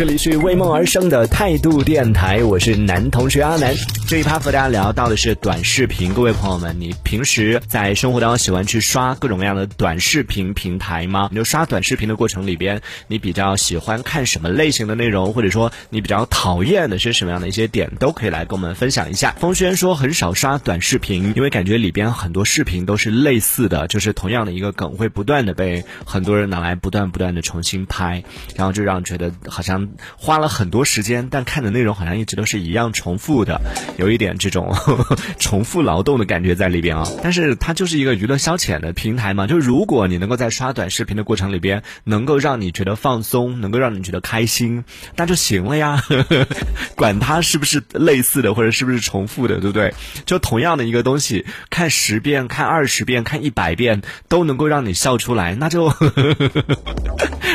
这里是为梦而生的态度电台，我是男同学阿南。这一趴和大家聊到的是短视频。各位朋友们，你平时在生活当中喜欢去刷各种各样的短视频平台吗？你就刷短视频的过程里边，你比较喜欢看什么类型的内容，或者说你比较讨厌的是什么样的一些点，都可以来跟我们分享一下。风轩说很少刷短视频，因为感觉里边很多视频都是类似的，就是同样的一个梗会不断的被很多人拿来不断不断的重新拍，然后就让觉得好像花了很多时间，但看的内容好像一直都是一样重复的，有一点这种 重复劳动的感觉在里边啊。但是它就是一个娱乐消遣的平台嘛，就如果你能够在刷短视频的过程里边，能够让你觉得放松，能够让你觉得开心，那就行了呀。管它是不是类似的，或者是不是重复的，对不对？就同样的一个东西，看十遍、看二十遍、看一百遍，都能够让你笑出来，那就。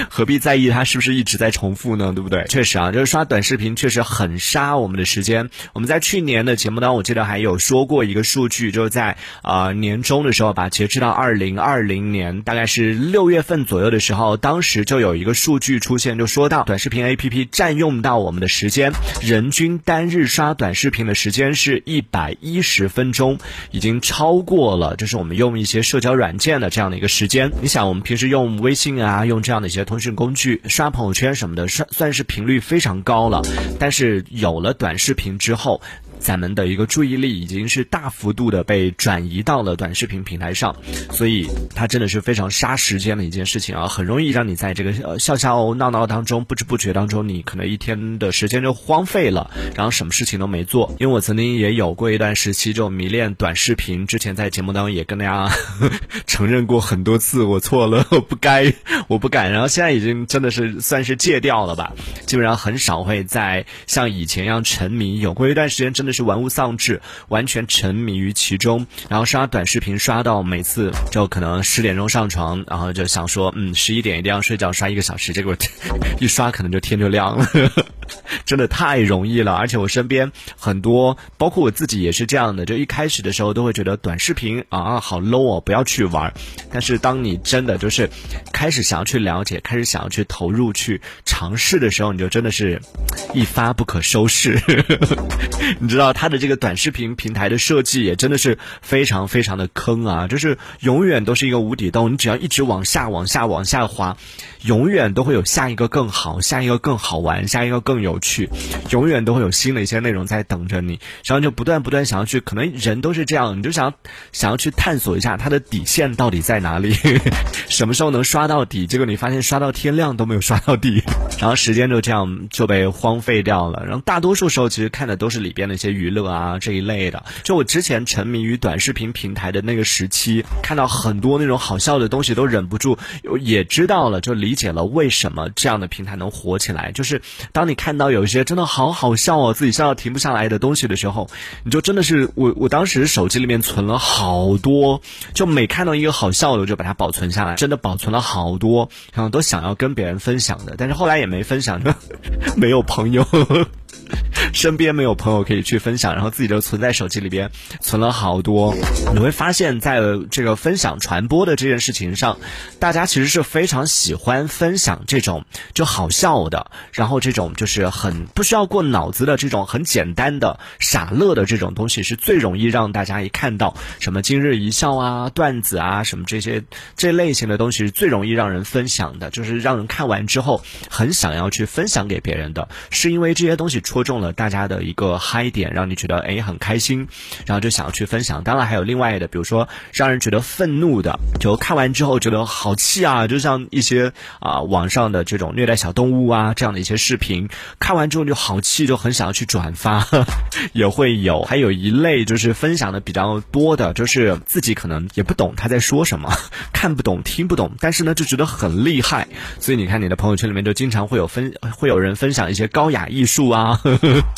何必在意它是不是一直在重复呢？对不对？不对确实啊，就是刷短视频确实很杀我们的时间。我们在去年的节目当中，我记得还有说过一个数据，就是在啊年终的时候吧，截止到二零二零年，大概是六月份左右的时候，当时就有一个数据出现，就说到短视频 APP 占用到我们的时间，人均单日刷短视频的时间是一百一十分钟，已经超过了就是我们用一些社交软件的这样的一个时间。你想，我们平时用微信啊，用这样的一些通讯工具刷朋友圈什么的，算但是频率非常高了。但是有了短视频之后，咱们的一个注意力已经是大幅度的被转移到了短视频平台上，所以它真的是非常杀时间的一件事情啊，很容易让你在这个呃笑笑闹闹当中，不知不觉当中，你可能一天的时间就荒废了，然后什么事情都没做。因为我曾经也有过一段时期就迷恋短视频，之前在节目当中也跟大家 承认过很多次，我错了，我不该，我不敢。然后现在已经真的是算是戒掉了吧，基本上很少会再像以前一样沉迷。有过一段时间真的是玩物丧志，完全沉迷于其中，然后刷短视频刷到每次就可能十点钟上床，然后就想说，嗯，十一点一定要睡觉，刷一个小时，结果 一刷可能就天就亮了。真的太容易了，而且我身边很多，包括我自己也是这样的。就一开始的时候都会觉得短视频啊好 low 哦，不要去玩。但是当你真的就是开始想要去了解，开始想要去投入、去尝试的时候，你就真的是一发不可收拾。你知道它的这个短视频平台的设计也真的是非常非常的坑啊，就是永远都是一个无底洞。你只要一直往下、往下、往下滑，永远都会有下一个更好、下一个更好玩、下一个更更有趣，永远都会有新的一些内容在等着你。然后就不断不断想要去，可能人都是这样，你就想想要去探索一下它的底线到底在哪里，什么时候能刷到底？结果你发现刷到天亮都没有刷到底，然后时间就这样就被荒废掉了。然后大多数时候其实看的都是里边的一些娱乐啊这一类的。就我之前沉迷于短视频平台的那个时期，看到很多那种好笑的东西都忍不住，也知道了，就理解了为什么这样的平台能火起来。就是当你看看到有一些真的好好笑哦，自己笑到停不下来的东西的时候，你就真的是我我当时手机里面存了好多，就每看到一个好笑的，我就把它保存下来，真的保存了好多，然后都想要跟别人分享的，但是后来也没分享，没有朋友。身边没有朋友可以去分享，然后自己就存在手机里边，存了好多。你会发现在这个分享传播的这件事情上，大家其实是非常喜欢分享这种就好笑的，然后这种就是很不需要过脑子的这种很简单的傻乐的这种东西，是最容易让大家一看到什么今日一笑啊、段子啊什么这些这类型的东西是最容易让人分享的，就是让人看完之后很想要去分享给别人的，是因为这些东西戳中了大大家的一个嗨点，让你觉得哎很开心，然后就想要去分享。当然还有另外的，比如说让人觉得愤怒的，就看完之后觉得好气啊，就像一些啊网上的这种虐待小动物啊这样的一些视频，看完之后就好气，就很想要去转发，也会有。还有一类就是分享的比较多的，就是自己可能也不懂他在说什么，看不懂听不懂，但是呢就觉得很厉害，所以你看你的朋友圈里面就经常会有分，会有人分享一些高雅艺术啊。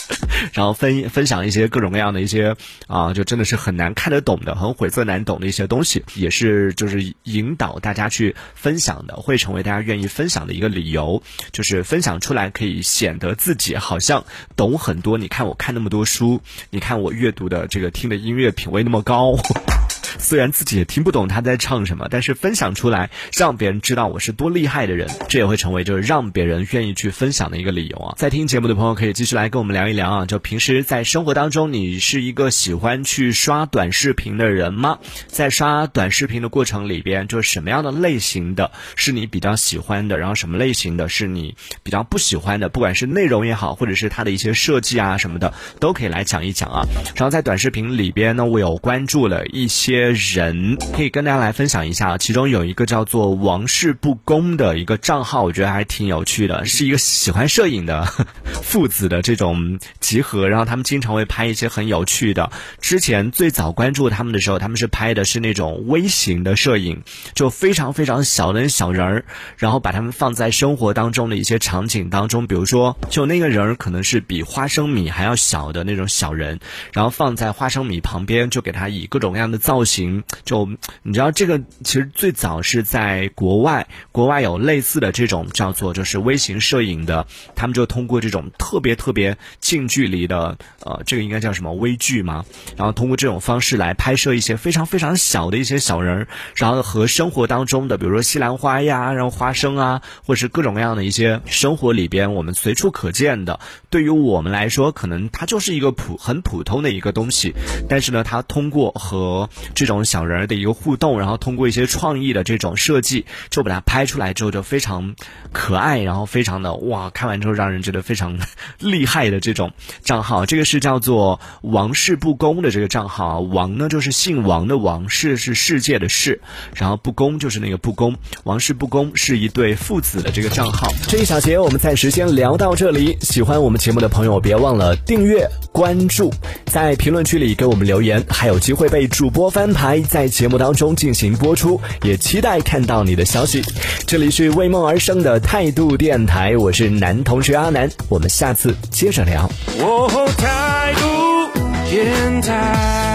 然后分分享一些各种各样的一些啊，就真的是很难看得懂的、很晦涩难懂的一些东西，也是就是引导大家去分享的，会成为大家愿意分享的一个理由。就是分享出来可以显得自己好像懂很多。你看我看那么多书，你看我阅读的这个听的音乐品味那么高。虽然自己也听不懂他在唱什么，但是分享出来，让别人知道我是多厉害的人，这也会成为就是让别人愿意去分享的一个理由啊。在听节目的朋友可以继续来跟我们聊一聊啊，就平时在生活当中，你是一个喜欢去刷短视频的人吗？在刷短视频的过程里边，就是什么样的类型的是你比较喜欢的，然后什么类型的是你比较不喜欢的，不管是内容也好，或者是它的一些设计啊什么的，都可以来讲一讲啊。然后在短视频里边呢，我有关注了一些。人可以跟大家来分享一下，其中有一个叫做“王室不公”的一个账号，我觉得还挺有趣的，是一个喜欢摄影的 父子的这种集合，然后他们经常会拍一些很有趣的。之前最早关注他们的时候，他们是拍的是那种微型的摄影，就非常非常小的小人儿，然后把他们放在生活当中的一些场景当中，比如说，就那个人儿可能是比花生米还要小的那种小人，然后放在花生米旁边，就给他以各种各样的造型。行就你知道这个其实最早是在国外，国外有类似的这种叫做就是微型摄影的，他们就通过这种特别特别近距离的呃，这个应该叫什么微距吗？然后通过这种方式来拍摄一些非常非常小的一些小人儿，然后和生活当中的比如说西兰花呀，然后花生啊，或者是各种各样的一些生活里边我们随处可见的，对于我们来说可能它就是一个普很普通的一个东西，但是呢，它通过和这种小人儿的一个互动，然后通过一些创意的这种设计，就把它拍出来之后就非常可爱，然后非常的哇，看完之后让人觉得非常厉害的这种账号。这个是叫做“王室不公”的这个账号，王呢就是姓王的王，室是世界的世，然后不公就是那个不公，王室不公是一对父子的这个账号。这一小节我们暂时先聊到这里，喜欢我们节目的朋友别忘了订阅关注，在评论区里给我们留言，还有机会被主播翻牌。在节目当中进行播出，也期待看到你的消息。这里是为梦而生的态度电台，我是男同学阿南，我们下次接着聊。态度电台。